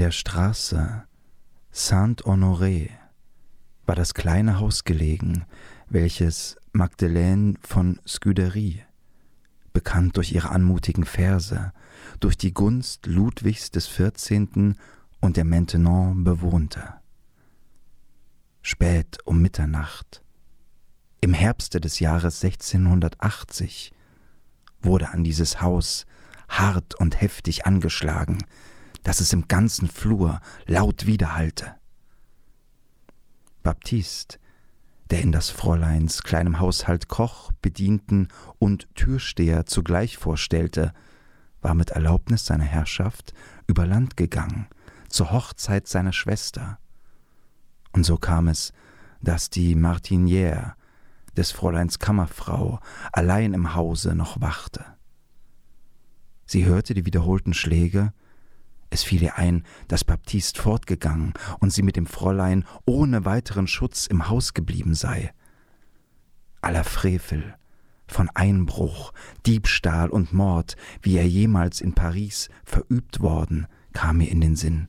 der Straße Saint-Honoré war das kleine Haus gelegen, welches Magdeleine von Scudery, bekannt durch ihre anmutigen Verse, durch die Gunst Ludwigs des XIV. und der Maintenon bewohnte. Spät um Mitternacht, im Herbste des Jahres 1680, wurde an dieses Haus hart und heftig angeschlagen, dass es im ganzen Flur laut widerhallte. Baptist, der in das Fräuleins kleinem Haushalt Koch, Bedienten und Türsteher zugleich vorstellte, war mit Erlaubnis seiner Herrschaft über Land gegangen, zur Hochzeit seiner Schwester. Und so kam es, dass die Martiniere des Fräuleins Kammerfrau allein im Hause noch wachte. Sie hörte die wiederholten Schläge, es fiel ihr ein, dass Baptist fortgegangen und sie mit dem Fräulein ohne weiteren Schutz im Haus geblieben sei. Aller Frevel, von Einbruch, Diebstahl und Mord, wie er jemals in Paris verübt worden, kam mir in den Sinn.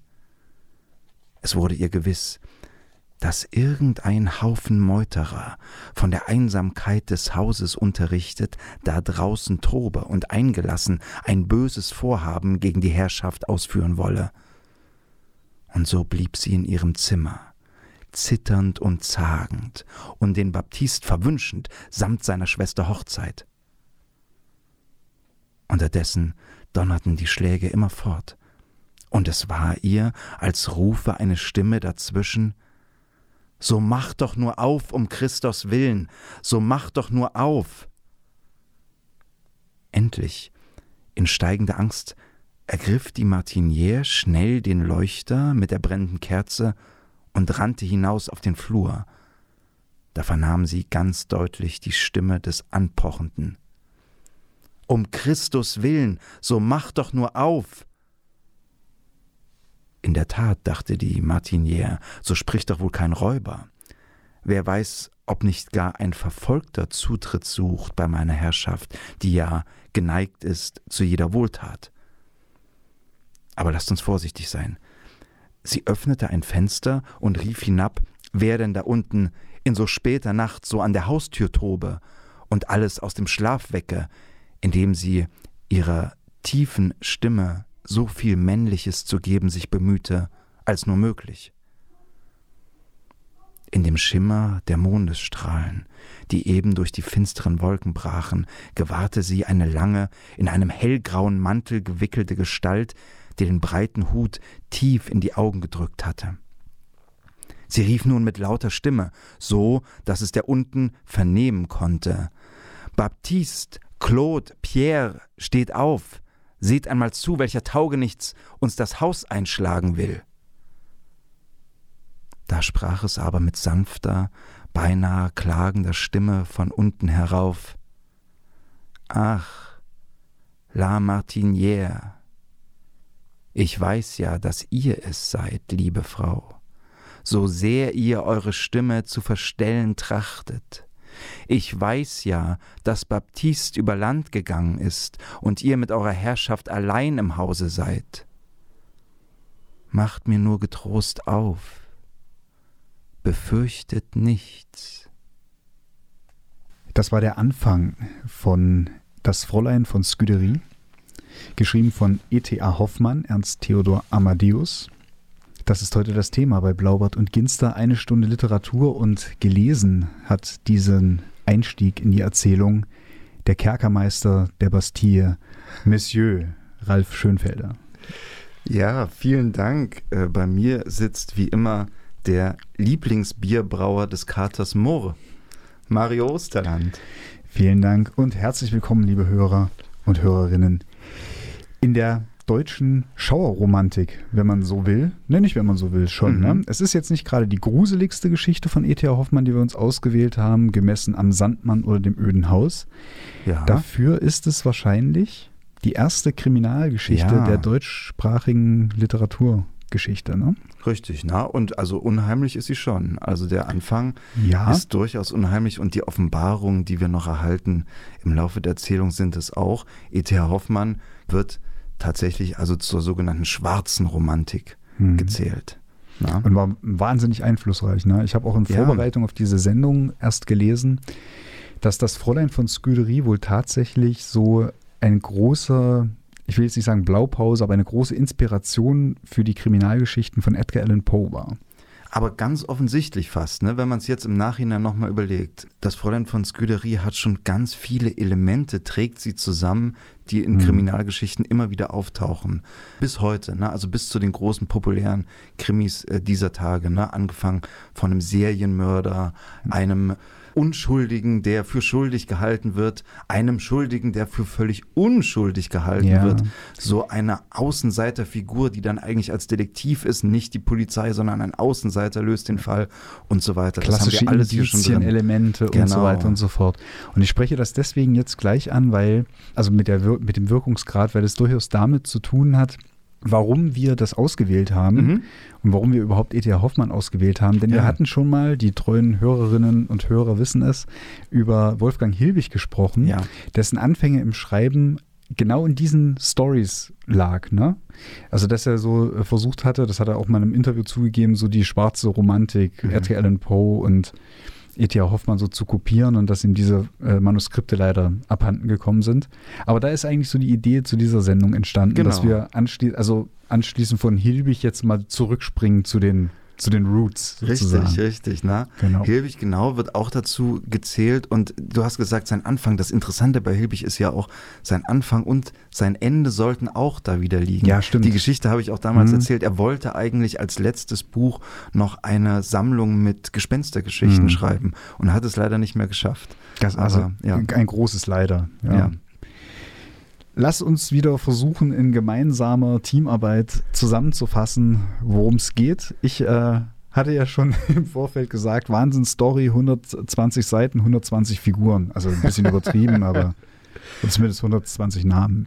Es wurde ihr gewiss, dass irgendein Haufen Meuterer, von der Einsamkeit des Hauses unterrichtet, da draußen tobe und eingelassen ein böses Vorhaben gegen die Herrschaft ausführen wolle. Und so blieb sie in ihrem Zimmer, zitternd und zagend und den Baptist verwünschend samt seiner Schwester Hochzeit. Unterdessen donnerten die Schläge immerfort, und es war ihr, als rufe eine Stimme dazwischen so mach doch nur auf um Christus willen, so mach doch nur auf. Endlich, in steigender Angst, ergriff die Martiniere schnell den Leuchter mit der brennenden Kerze und rannte hinaus auf den Flur. Da vernahm sie ganz deutlich die Stimme des Anpochenden. Um Christus willen, so mach doch nur auf! In der Tat, dachte die Martiniere, so spricht doch wohl kein Räuber. Wer weiß, ob nicht gar ein Verfolgter Zutritt sucht bei meiner Herrschaft, die ja geneigt ist zu jeder Wohltat. Aber lasst uns vorsichtig sein. Sie öffnete ein Fenster und rief hinab, wer denn da unten in so später Nacht so an der Haustür tobe und alles aus dem Schlaf wecke, indem sie ihrer tiefen Stimme so viel Männliches zu geben sich bemühte, als nur möglich. In dem Schimmer der Mondesstrahlen, die eben durch die finsteren Wolken brachen, gewahrte sie eine lange, in einem hellgrauen Mantel gewickelte Gestalt, die den breiten Hut tief in die Augen gedrückt hatte. Sie rief nun mit lauter Stimme, so dass es der unten vernehmen konnte. Baptiste, Claude, Pierre, steht auf. Seht einmal zu, welcher Taugenichts uns das Haus einschlagen will. Da sprach es aber mit sanfter, beinahe klagender Stimme von unten herauf. Ach, La Martinière, ich weiß ja, dass ihr es seid, liebe Frau, so sehr ihr eure Stimme zu verstellen trachtet. Ich weiß ja, dass Baptist über Land gegangen ist und ihr mit eurer Herrschaft allein im Hause seid. Macht mir nur getrost auf, befürchtet nichts. Das war der Anfang von Das Fräulein von Scudery, geschrieben von E.T.A. Hoffmann, Ernst Theodor Amadeus. Das ist heute das Thema bei Blaubart und Ginster. Eine Stunde Literatur und gelesen hat diesen Einstieg in die Erzählung der Kerkermeister der Bastille, Monsieur Ralf Schönfelder. Ja, vielen Dank. Äh, bei mir sitzt wie immer der Lieblingsbierbrauer des Katers Moore, Mario Osterland. Vielen Dank und herzlich willkommen, liebe Hörer und Hörerinnen. In der deutschen Schauerromantik, wenn man so will. Ne, nicht wenn man so will, schon. Mhm. Ne? Es ist jetzt nicht gerade die gruseligste Geschichte von E.T.A. Hoffmann, die wir uns ausgewählt haben, gemessen am Sandmann oder dem öden Haus. Ja. Dafür ist es wahrscheinlich die erste Kriminalgeschichte ja. der deutschsprachigen Literaturgeschichte. Ne? Richtig, na und also unheimlich ist sie schon. Also der Anfang ja. ist durchaus unheimlich und die Offenbarungen, die wir noch erhalten im Laufe der Erzählung, sind es auch. E.T.A. Hoffmann wird tatsächlich also zur sogenannten schwarzen Romantik. hm. gezählt. Na? Und war wahnsinnig einflussreich. Ne? Ich habe auch in Vorbereitung ja. auf diese Sendung erst gelesen, dass das Fräulein von Scuderie wohl tatsächlich so ein großer, ich will jetzt nicht sagen Blaupause, aber eine große Inspiration für die Kriminalgeschichten von Edgar Allan Poe war. Aber ganz offensichtlich fast, ne, wenn man es jetzt im Nachhinein nochmal überlegt. Das Fräulein von Scuderie hat schon ganz viele Elemente, trägt sie zusammen, die in mhm. Kriminalgeschichten immer wieder auftauchen. Bis heute, ne, also bis zu den großen populären Krimis äh, dieser Tage, ne, angefangen von einem Serienmörder, einem Unschuldigen, der für schuldig gehalten wird, einem Schuldigen, der für völlig unschuldig gehalten ja. wird. So eine Außenseiterfigur, die dann eigentlich als Detektiv ist, nicht die Polizei, sondern ein Außenseiter löst den Fall und so weiter. Klassische das drin. Elemente genau. und so genau. weiter und so fort. Und ich spreche das deswegen jetzt gleich an, weil, also mit, der, mit dem Wirkungsgrad, weil es durchaus damit zu tun hat, warum wir das ausgewählt haben mhm. und warum wir überhaupt E.T.A. Hoffmann ausgewählt haben. Denn ja. wir hatten schon mal, die treuen Hörerinnen und Hörer wissen es, über Wolfgang Hilbig gesprochen, ja. dessen Anfänge im Schreiben genau in diesen Stories lag, ne? Also, dass er so äh, versucht hatte, das hat er auch mal in einem Interview zugegeben, so die schwarze Romantik, mhm. R.T. Poe und E.T.A. Hoffmann so zu kopieren und dass ihm diese äh, Manuskripte leider abhanden gekommen sind. Aber da ist eigentlich so die Idee zu dieser Sendung entstanden, genau. dass wir anschließend, also anschließend von Hilbig jetzt mal zurückspringen zu den zu den Roots. Sozusagen. Richtig, richtig. Ne? Genau. Hilbig genau wird auch dazu gezählt und du hast gesagt, sein Anfang, das Interessante bei Hilbig ist ja auch, sein Anfang und sein Ende sollten auch da wieder liegen. Ja, stimmt. Die Geschichte habe ich auch damals mhm. erzählt. Er wollte eigentlich als letztes Buch noch eine Sammlung mit Gespenstergeschichten mhm. schreiben und hat es leider nicht mehr geschafft. Das, also Aber, ja. ein großes Leider. ja. ja. Lass uns wieder versuchen, in gemeinsamer Teamarbeit zusammenzufassen, worum es geht. Ich äh, hatte ja schon im Vorfeld gesagt, Wahnsinn-Story, 120 Seiten, 120 Figuren. Also ein bisschen übertrieben, aber zumindest 120 Namen.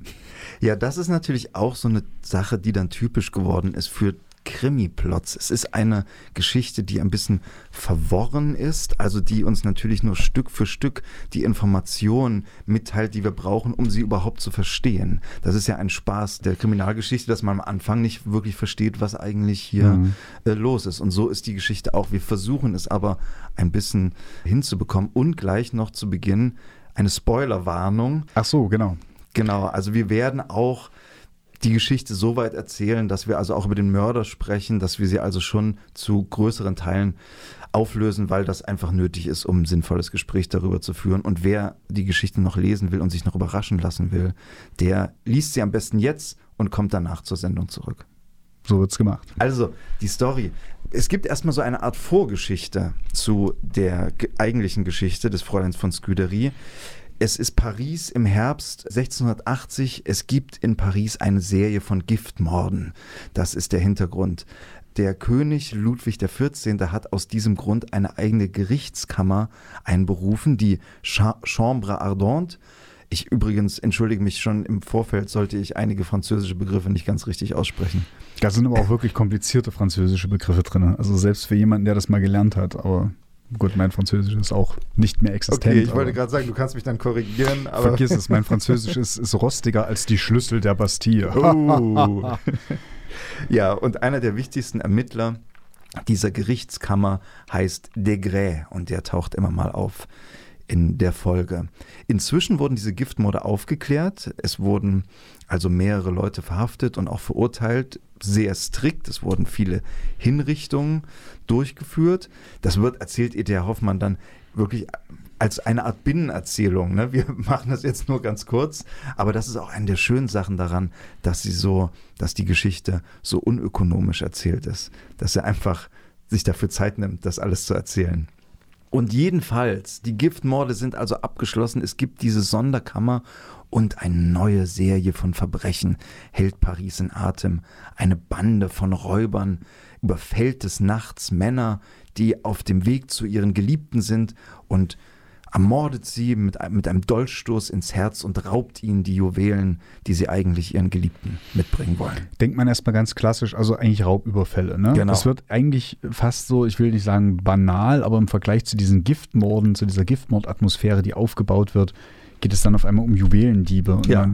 Ja, das ist natürlich auch so eine Sache, die dann typisch geworden ist für Krimi-Plots. Es ist eine Geschichte, die ein bisschen verworren ist, also die uns natürlich nur Stück für Stück die Informationen mitteilt, die wir brauchen, um sie überhaupt zu verstehen. Das ist ja ein Spaß der Kriminalgeschichte, dass man am Anfang nicht wirklich versteht, was eigentlich hier mhm. äh, los ist. Und so ist die Geschichte auch. Wir versuchen es aber ein bisschen hinzubekommen und gleich noch zu Beginn eine Spoilerwarnung. Ach so, genau. Genau, also wir werden auch die Geschichte so weit erzählen, dass wir also auch über den Mörder sprechen, dass wir sie also schon zu größeren Teilen auflösen, weil das einfach nötig ist, um ein sinnvolles Gespräch darüber zu führen. Und wer die Geschichte noch lesen will und sich noch überraschen lassen will, der liest sie am besten jetzt und kommt danach zur Sendung zurück. So wird's gemacht. Also, die Story. Es gibt erstmal so eine Art Vorgeschichte zu der eigentlichen Geschichte des Fräuleins von Scuderie. Es ist Paris im Herbst 1680. Es gibt in Paris eine Serie von Giftmorden. Das ist der Hintergrund. Der König Ludwig XIV. hat aus diesem Grund eine eigene Gerichtskammer einberufen, die Chambre Ardente. Ich übrigens entschuldige mich schon im Vorfeld, sollte ich einige französische Begriffe nicht ganz richtig aussprechen. Da sind aber auch wirklich komplizierte französische Begriffe drin. Also selbst für jemanden, der das mal gelernt hat. Aber Gut, mein Französisch ist auch nicht mehr existent. Okay, ich wollte gerade sagen, du kannst mich dann korrigieren. Aber vergiss es, mein Französisch ist, ist rostiger als die Schlüssel der Bastille. Oh. ja, und einer der wichtigsten Ermittler dieser Gerichtskammer heißt Degré und der taucht immer mal auf in der Folge. Inzwischen wurden diese Giftmorde aufgeklärt. Es wurden also mehrere Leute verhaftet und auch verurteilt. Sehr strikt. Es wurden viele Hinrichtungen durchgeführt. Das wird, erzählt E.T.A. Hoffmann dann wirklich als eine Art Binnenerzählung. Ne? Wir machen das jetzt nur ganz kurz, aber das ist auch eine der schönen Sachen daran, dass sie so, dass die Geschichte so unökonomisch erzählt ist, dass er einfach sich dafür Zeit nimmt, das alles zu erzählen. Und jedenfalls, die Giftmorde sind also abgeschlossen. Es gibt diese Sonderkammer und eine neue Serie von Verbrechen hält Paris in Atem. Eine Bande von Räubern überfällt des Nachts Männer, die auf dem Weg zu ihren Geliebten sind und ermordet sie mit, mit einem Dolchstoß ins Herz und raubt ihnen die Juwelen, die sie eigentlich ihren Geliebten mitbringen wollen. Denkt man erstmal ganz klassisch, also eigentlich Raubüberfälle. Ne? Genau. Das wird eigentlich fast so, ich will nicht sagen banal, aber im Vergleich zu diesen Giftmorden, zu dieser Giftmordatmosphäre, die aufgebaut wird, geht es dann auf einmal um Juwelendiebe. ja.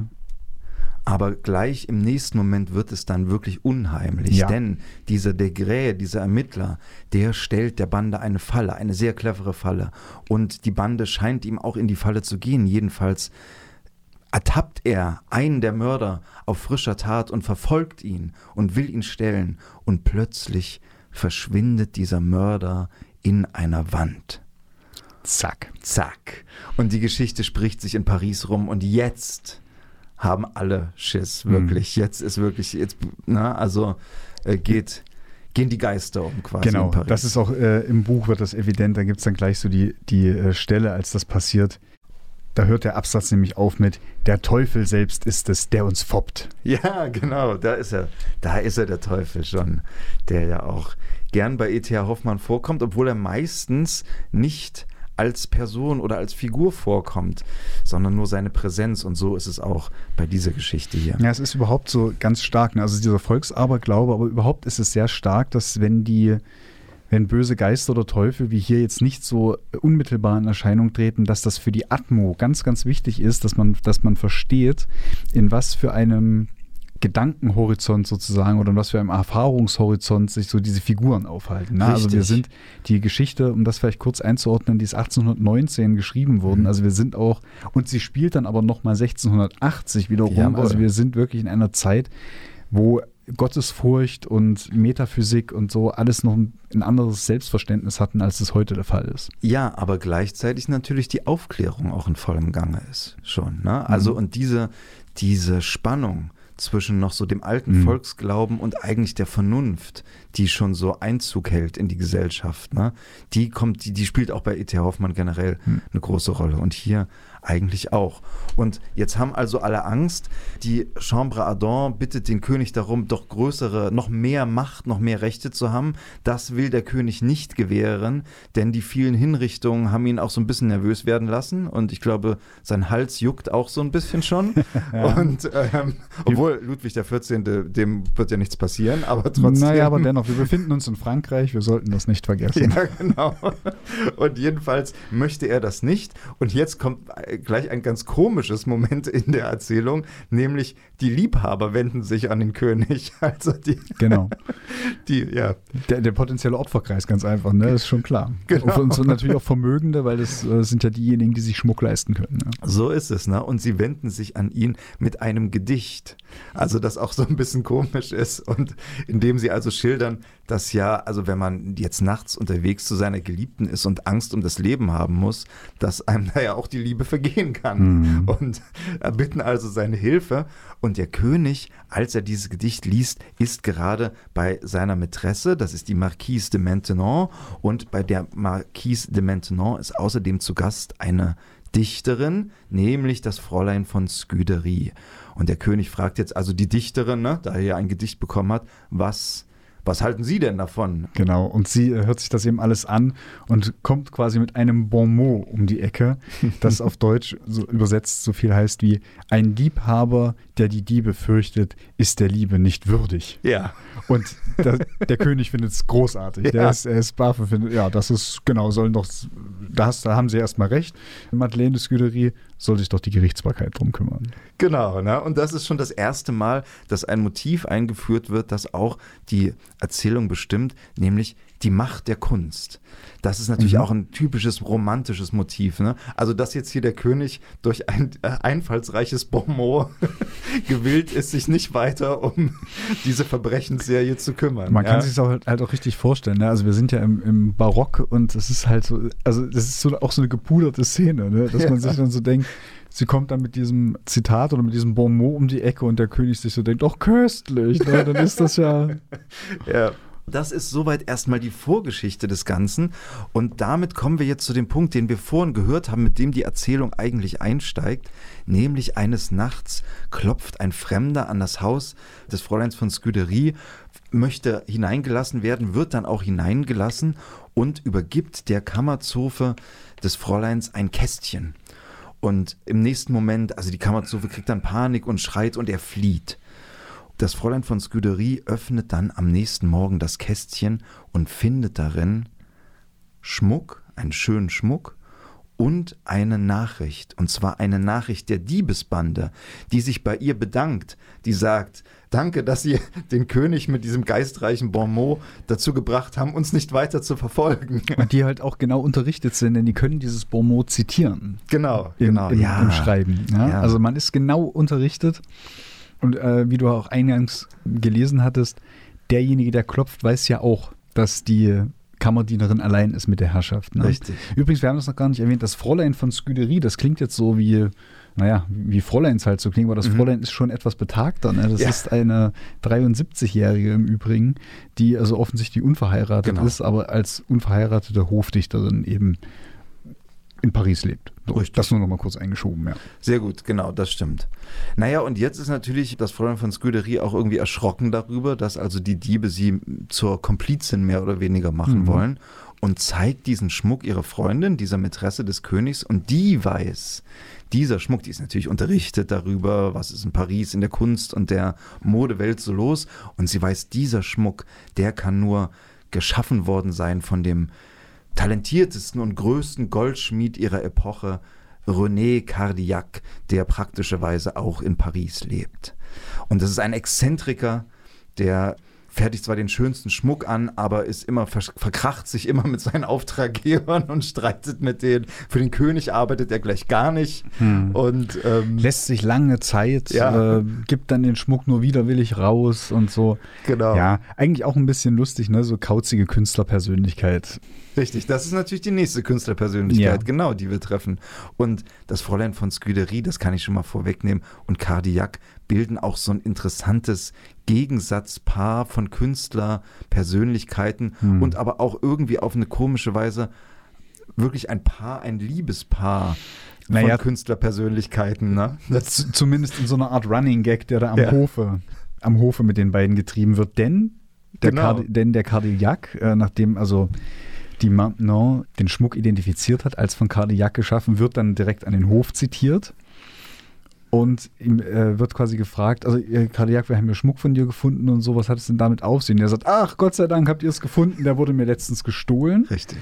Aber gleich im nächsten Moment wird es dann wirklich unheimlich, Ja. denn dieser Degré, dieser Ermittler, der stellt der Bande eine Falle, eine sehr clevere Falle. Und die Bande scheint ihm auch in die Falle zu gehen. Jedenfalls ertappt er einen der Mörder auf frischer Tat und verfolgt ihn und will ihn stellen. Und plötzlich verschwindet dieser Mörder in einer Wand. Zack. Zack. Und die Geschichte spricht sich in Paris rum und jetzt haben alle Schiss, wirklich. Jetzt ist wirklich, jetzt, na, also äh, geht, gehen die Geister um quasi Genau, das ist auch äh, im Buch wird das evident. Da gibt es dann gleich so die, die äh, Stelle, als das passiert. Da hört der Absatz nämlich auf mit: Der Teufel selbst ist es, der uns foppt. Ja, genau, da ist er. Da ist er der Teufel schon, der ja auch gern bei E.T.A. Hoffmann vorkommt, obwohl er meistens nicht als Person oder als Figur vorkommt, sondern nur seine Präsenz. Und so ist es auch bei dieser Geschichte hier. Ja, es ist überhaupt so ganz stark. Ne? Also dieser Volksaberglaube, aber überhaupt ist es sehr stark, dass wenn die, wenn böse Geister oder Teufel wie hier jetzt nicht so unmittelbar in Erscheinung treten, dass das für die Atmo ganz, ganz wichtig ist, dass man, dass man versteht, in was für einem Gedankenhorizont sozusagen oder in was für einem Erfahrungshorizont sich so diese Figuren aufhalten. Ne? Also wir sind die Geschichte, um das vielleicht kurz einzuordnen, die ist 1819 geschrieben worden. Mhm. Also wir sind auch, und sie spielt dann aber nochmal 1680 wiederum. Jawohl. Also wir sind wirklich in einer Zeit, wo Gottesfurcht und Metaphysik und so alles noch ein, ein anderes Selbstverständnis hatten, als es heute der Fall ist. Ja, aber gleichzeitig natürlich die Aufklärung auch in vollem Gange ist schon. Ne? Also Mhm. und diese, diese Spannung zwischen noch so dem alten Mhm. Volksglauben und eigentlich der Vernunft, die schon so Einzug hält in die Gesellschaft, ne? die kommt, die, die spielt auch bei E.T. Hoffmann generell Mhm. eine große Rolle und hier eigentlich auch. Und jetzt haben also alle Angst. Die Chambre Ardent bittet den König darum, doch größere, noch mehr Macht, noch mehr Rechte zu haben. Das will der König nicht gewähren, denn die vielen Hinrichtungen haben ihn auch so ein bisschen nervös werden lassen. Und ich glaube, sein Hals juckt auch so ein bisschen schon. Und ähm, obwohl Ludwig XIV., dem wird ja nichts passieren, aber trotzdem. Naja, aber dennoch, wir befinden uns in Frankreich, wir sollten das nicht vergessen. Ja, genau. Und jedenfalls möchte er das nicht. Und jetzt kommt gleich ein ganz komisches Moment in der Erzählung, nämlich die Liebhaber wenden sich an den König. Also die, Genau. die ja, Der, der potenzielle Opferkreis, ganz einfach, ne? Das ist schon klar. Genau. Und sind natürlich auch Vermögende, weil das äh, sind ja diejenigen, die sich Schmuck leisten können. Ne? so ist es, ne? Und sie wenden sich an ihn mit einem Gedicht. Also das auch so ein bisschen komisch ist und indem sie also schildern, dass ja, also wenn man jetzt nachts unterwegs zu seiner Geliebten ist und Angst um das Leben haben muss, dass einem da ja auch die Liebe vergehen kann. Mhm. Und erbitten also seine Hilfe. Und der König, als er dieses Gedicht liest, ist gerade bei seiner Mätresse, das ist die Marquise de Maintenon. Und bei der Marquise de Maintenon ist außerdem zu Gast eine Dichterin, nämlich das Fräulein von Scuderie. Und der König fragt jetzt also die Dichterin, ne, da er ja ein Gedicht bekommen hat, was, was halten Sie denn davon? Genau. Und sie äh, hört sich das eben alles an und kommt quasi mit einem Bon mot um die Ecke, das auf Deutsch so übersetzt so viel heißt wie: Ein Liebhaber, der die Diebe fürchtet, ist der Liebe nicht würdig. Ja. Und der, der König findet es großartig. Der Ja. ist, er ist baff und findet, ja, das ist, genau, sollen doch, da, hast, da haben sie erstmal recht. Madeleine de Scuderie soll sich doch die Gerichtsbarkeit drum kümmern. Genau, ne? und das ist schon das erste Mal, dass ein Motiv eingeführt wird, das auch die Erzählung bestimmt, nämlich die Macht der Kunst. Das ist natürlich Mhm. auch ein typisches romantisches Motiv. Ne? Also, dass jetzt hier der König durch ein äh, einfallsreiches Bonmot gewillt ist, sich nicht weiter um diese Verbrechensserie zu kümmern. Man ja? kann sich auch halt, halt auch richtig vorstellen. Ne? Also wir sind ja im, im Barock und es ist halt so, also das ist so, auch so eine gepuderte Szene, ne? dass man Ja. sich dann so denkt, sie kommt dann mit diesem Zitat oder mit diesem Bon mot um die Ecke und der König sich so denkt, doch köstlich, ne? dann ist das ja, Ja. Das ist soweit erstmal die Vorgeschichte des Ganzen. Und damit kommen wir jetzt zu dem Punkt, den wir vorhin gehört haben, mit dem die Erzählung eigentlich einsteigt. Nämlich eines Nachts klopft ein Fremder an das Haus des Fräuleins von Scuderie, möchte hineingelassen werden, wird dann auch hineingelassen und übergibt der Kammerzofe des Fräuleins ein Kästchen. Und im nächsten Moment, also die Kammerzofe kriegt dann Panik und schreit und er flieht. Das Fräulein von Scuderie öffnet dann am nächsten Morgen das Kästchen und findet darin Schmuck, einen schönen Schmuck und eine Nachricht, und zwar eine Nachricht der Diebesbande, die sich bei ihr bedankt, die sagt, danke, dass Sie den König mit diesem geistreichen Bonmot dazu gebracht haben, uns nicht weiter zu verfolgen. Und die halt auch genau unterrichtet sind, denn die können dieses Bonmot zitieren. Genau, im, genau. Im, ja. im Schreiben. Ja? Ja. Also man ist genau unterrichtet. Und äh, wie du auch eingangs gelesen hattest, derjenige, der klopft, weiß ja auch, dass die Kammerdienerin allein ist mit der Herrschaft. Ne? Richtig. Übrigens, wir haben das noch gar nicht erwähnt, das Fräulein von Scuderie, das klingt jetzt so wie, naja, wie Fräuleins halt so klingen, aber das mhm. Fräulein ist schon etwas betagter. Ne? Das ja. ist eine 73-Jährige im Übrigen, die also offensichtlich unverheiratet genau. ist, aber als unverheiratete Hofdichterin eben in Paris lebt. So, das nur noch mal kurz eingeschoben, ja. Sehr gut, genau, das stimmt. Naja, und jetzt ist natürlich das Fräulein von Scuderie auch irgendwie erschrocken darüber, dass also die Diebe sie zur Komplizin mehr oder weniger machen mhm. wollen und zeigt diesen Schmuck ihrer Freundin, dieser Mätresse des Königs, und die weiß, dieser Schmuck, die ist natürlich unterrichtet darüber, was ist in Paris in der Kunst und der Modewelt so los, und sie weiß, dieser Schmuck, der kann nur geschaffen worden sein von dem talentiertesten und größten Goldschmied ihrer Epoche, René Cardillac, der praktischerweise auch in Paris lebt. Und das ist ein Exzentriker, der fertigt zwar den schönsten Schmuck an, aber ist immer verkracht sich immer mit seinen Auftraggebern und streitet mit denen. Für den König arbeitet er gleich gar nicht hm. und ähm, lässt sich lange Zeit, ja. äh, gibt dann den Schmuck nur widerwillig raus und so. Genau. Ja, eigentlich auch ein bisschen lustig, ne? So kauzige Künstlerpersönlichkeit. Richtig, das ist natürlich die nächste Künstlerpersönlichkeit, ja. genau, die wir treffen. Und das Fräulein von Scuderie, das kann ich schon mal vorwegnehmen, und Cardillac bilden auch so ein interessantes Gegensatzpaar von Künstlerpersönlichkeiten hm. und aber auch irgendwie auf eine komische Weise wirklich ein Paar, ein Liebespaar naja, von Künstlerpersönlichkeiten. Ne? zumindest in so einer Art Running Gag, der da am ja. Hofe, am Hofe mit den beiden getrieben wird. Denn der, genau. Card denn der Cardillac, äh, nachdem also die Maintenon den Schmuck identifiziert hat, als von Cardillac geschaffen, wird dann direkt an den Hof zitiert. Und ihm äh, wird quasi gefragt, also Cardillac, wir haben ja Schmuck von dir gefunden und so, was hat es denn damit auf sich? Und er sagt, ach Gott sei Dank habt ihr es gefunden, der wurde mir letztens gestohlen. Richtig.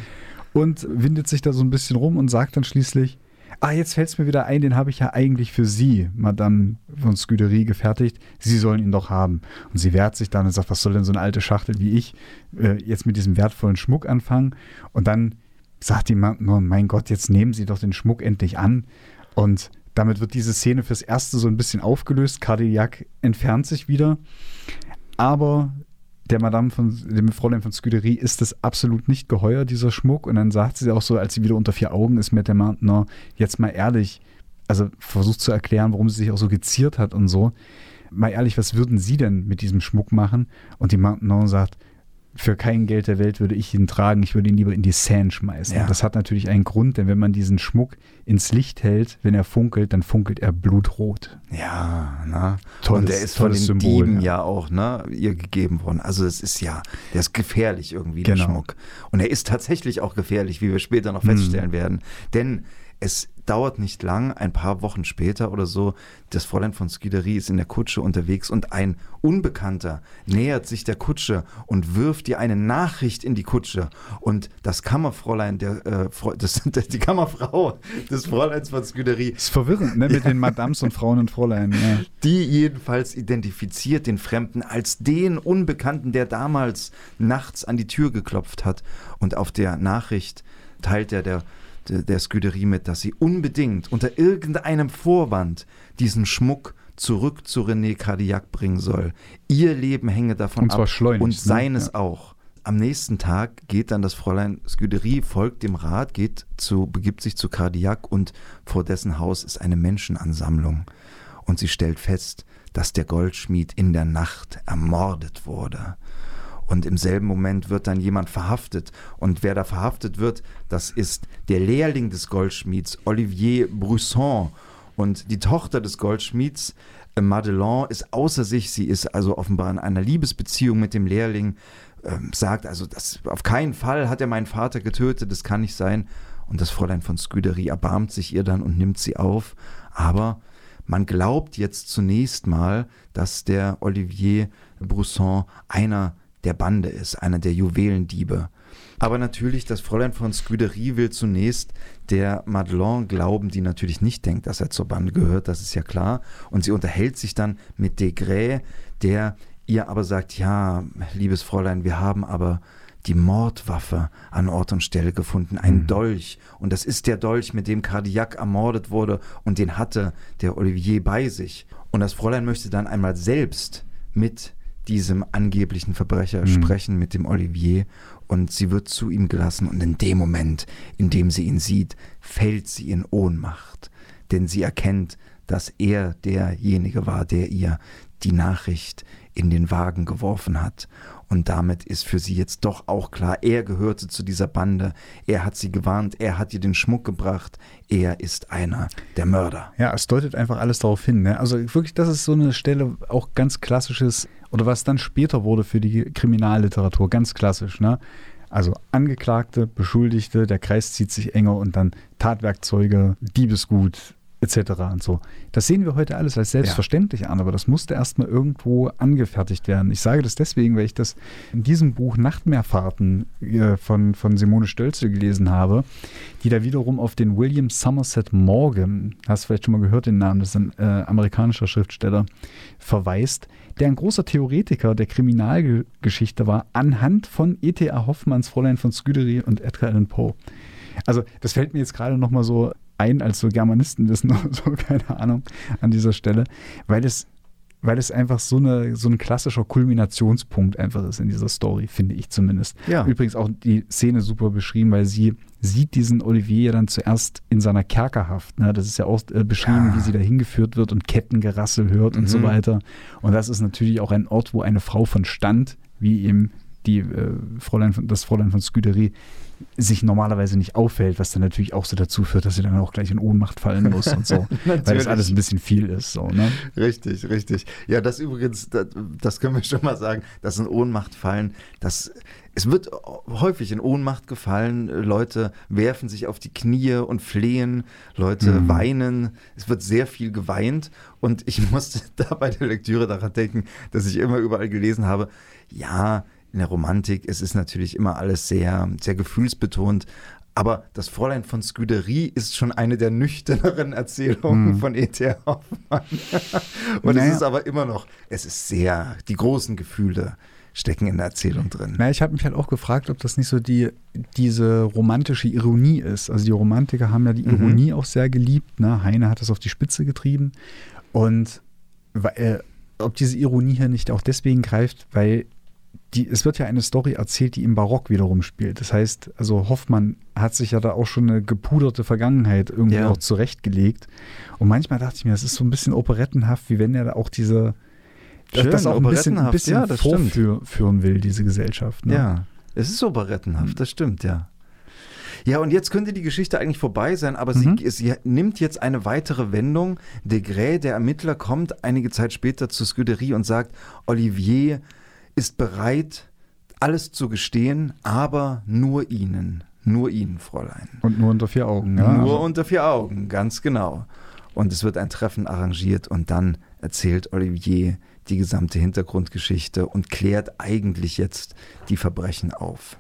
Und windet sich da so ein bisschen rum und sagt dann schließlich, ah, jetzt fällt es mir wieder ein, den habe ich ja eigentlich für Sie, Madame von Scuderie, gefertigt. Sie sollen ihn doch haben. Und sie wehrt sich dann und sagt, was soll denn so eine alte Schachtel wie ich äh, jetzt mit diesem wertvollen Schmuck anfangen? Und dann sagt die Mann, mein Gott, jetzt nehmen Sie doch den Schmuck endlich an. Und damit wird diese Szene fürs Erste so ein bisschen aufgelöst. Cardillac entfernt sich wieder. Aber der Madame von dem Fräulein von Scuderie ist es absolut nicht geheuer, dieser Schmuck. Und dann sagt sie auch so, als sie wieder unter vier Augen ist, mit der Maintenon, jetzt mal ehrlich, also versucht zu erklären, warum sie sich auch so geziert hat und so. Mal ehrlich, was würden Sie denn mit diesem Schmuck machen? Und die Maintenon sagt, für kein Geld der Welt würde ich ihn tragen, ich würde ihn lieber in die Seine schmeißen. Ja. Das hat natürlich einen Grund, denn wenn man diesen Schmuck ins Licht hält, wenn er funkelt, dann funkelt er blutrot. Ja, na. Tolles, Und er ist von den Symbol, Dieben ja. ja. auch, ne, ihr gegeben worden. Also es ist ja, der ist gefährlich irgendwie, der genau. Schmuck. Und er ist tatsächlich auch gefährlich, wie wir später noch feststellen hm. werden. Denn es dauert nicht lang, ein paar Wochen später oder so, das Fräulein von Scuderie ist in der Kutsche unterwegs und ein Unbekannter nähert sich der Kutsche und wirft ihr eine Nachricht in die Kutsche. Und das Kammerfräulein, der, äh, das, die Kammerfrau des Fräuleins von Scuderie. Ist verwirrend, ne, mit ja. den Madames und Frauen und Fräulein. Ja. Die jedenfalls identifiziert den Fremden als den Unbekannten, der damals nachts an die Tür geklopft hat. Und auf der Nachricht teilt er der der Scuderie mit, dass sie unbedingt unter irgendeinem Vorwand diesen Schmuck zurück zu René Cardillac bringen soll. Ihr Leben hänge davon und ab und ne? seines ne? ja. auch. Am nächsten Tag geht dann das Fräulein Scuderie, folgt dem Rat, geht zu, begibt sich zu Cardillac und vor dessen Haus ist eine Menschenansammlung. Und sie stellt fest, dass der Goldschmied in der Nacht ermordet wurde. Und im selben Moment wird dann jemand verhaftet. Und wer da verhaftet wird, das ist der Lehrling des Goldschmieds, Olivier Brusson. Und die Tochter des Goldschmieds, äh, Madelon, ist außer sich. Sie ist also offenbar in einer Liebesbeziehung mit dem Lehrling. Ähm, sagt also, das, auf keinen Fall hat er meinen Vater getötet, das kann nicht sein. Und das Fräulein von Scuderie erbarmt sich ihr dann und nimmt sie auf. Aber man glaubt jetzt zunächst mal, dass der Olivier Brusson einer der Bande ist, einer der Juwelendiebe. Aber natürlich, das Fräulein von Scuderie will zunächst der Madelon glauben, die natürlich nicht denkt, dass er zur Bande gehört, das ist ja klar. Und sie unterhält sich dann mit Degré, der ihr aber sagt, ja, liebes Fräulein, wir haben aber die Mordwaffe an Ort und Stelle gefunden, ein mhm. Dolch. Und das ist der Dolch, mit dem Cardillac ermordet wurde und den hatte der Olivier bei sich. Und das Fräulein möchte dann einmal selbst mit diesem angeblichen Verbrecher mhm. sprechen, mit dem Olivier. Und sie wird zu ihm gelassen und in dem Moment, in dem sie ihn sieht, fällt sie in Ohnmacht. Denn sie erkennt, dass er derjenige war, der ihr die Nachricht in den Wagen geworfen hat. Und damit ist für sie jetzt doch auch klar, er gehörte zu dieser Bande, er hat sie gewarnt, er hat ihr den Schmuck gebracht, er ist einer der Mörder. Ja, es deutet einfach alles darauf hin. Ne? Also wirklich, das ist so eine Stelle, auch ganz klassisches, oder was dann später wurde für die Kriminalliteratur, ganz klassisch. Ne? Also Angeklagte, Beschuldigte, der Kreis zieht sich enger und dann Tatwerkzeuge, Diebesgut, etc. und so. Das sehen wir heute alles als selbstverständlich ja. an, aber das musste erstmal irgendwo angefertigt werden. Ich sage das deswegen, weil ich das in diesem Buch Nachtmeerfahrten äh, von, von Simone Stölze gelesen habe, die da wiederum auf den William Somerset Morgan, hast du vielleicht schon mal gehört den Namen, das ist ein äh, amerikanischer Schriftsteller, verweist, der ein großer Theoretiker der Kriminalgeschichte war, anhand von E.T.A. Hoffmanns Fräulein von Scuderi und Edgar Allan Poe. Also das fällt mir jetzt gerade nochmal so ein als so Germanistenwissen oder so, keine Ahnung, an dieser Stelle, weil es, weil es einfach so, eine, so ein klassischer Kulminationspunkt einfach ist in dieser Story, finde ich zumindest. Ja. Übrigens auch die Szene super beschrieben, weil sie sieht diesen Olivier dann zuerst in seiner Kerkerhaft. Ne? Das ist ja auch äh, beschrieben, ja. wie sie da hingeführt wird und Kettengerassel hört mhm. und so mhm. weiter. Und das ist natürlich auch ein Ort, wo eine Frau von Stand, wie eben die äh, Fräulein von, das Fräulein von Scuderie sich normalerweise nicht auffällt, was dann natürlich auch so dazu führt, dass sie dann auch gleich in Ohnmacht fallen muss und so, weil das alles ein bisschen viel ist. So, ne? Richtig, richtig. Ja, das übrigens, das, das, können wir schon mal sagen, dass in Ohnmacht fallen, das, es wird häufig in Ohnmacht gefallen, Leute werfen sich auf die Knie und flehen, Leute mhm. weinen, es wird sehr viel geweint und ich musste da bei der Lektüre daran denken, dass ich immer überall gelesen habe, ja, in der Romantik, es ist natürlich immer alles sehr, sehr gefühlsbetont. Aber das Fräulein von Scuderie ist schon eine der nüchterneren Erzählungen hm. von E.T. Hoffmann. Und naja. es ist aber immer noch, es ist sehr, die großen Gefühle stecken in der Erzählung drin. Na, ich habe mich halt auch gefragt, ob das nicht so die, diese romantische Ironie ist. Also die Romantiker haben ja die mhm. Ironie mhm. auch sehr geliebt. Ne? Heine hat das auf die Spitze getrieben. Und äh, ob diese Ironie hier nicht auch deswegen greift, weil die, es wird ja eine Story erzählt, die im Barock wiederum spielt. Das heißt, also Hoffmann hat sich ja da auch schon eine gepuderte Vergangenheit irgendwie ja. auch zurechtgelegt. Und manchmal dachte ich mir, das ist so ein bisschen operettenhaft, wie wenn er da auch diese Schön, das auch ein bisschen, ein bisschen ja, vorführen will, diese Gesellschaft. Ne? Ja, es ist operettenhaft, das stimmt, ja. Ja, und jetzt könnte die Geschichte eigentlich vorbei sein, aber mhm. sie, sie, nimmt jetzt eine weitere Wendung. Degré, der Ermittler, kommt einige Zeit später zur Scuderie und sagt, Olivier ist bereit, alles zu gestehen, aber nur Ihnen. Nur Ihnen, Fräulein. Und nur unter vier Augen, ja? Nur also. unter vier Augen, ganz genau. Und es wird ein Treffen arrangiert und dann erzählt Olivier die gesamte Hintergrundgeschichte und klärt eigentlich jetzt die Verbrechen auf.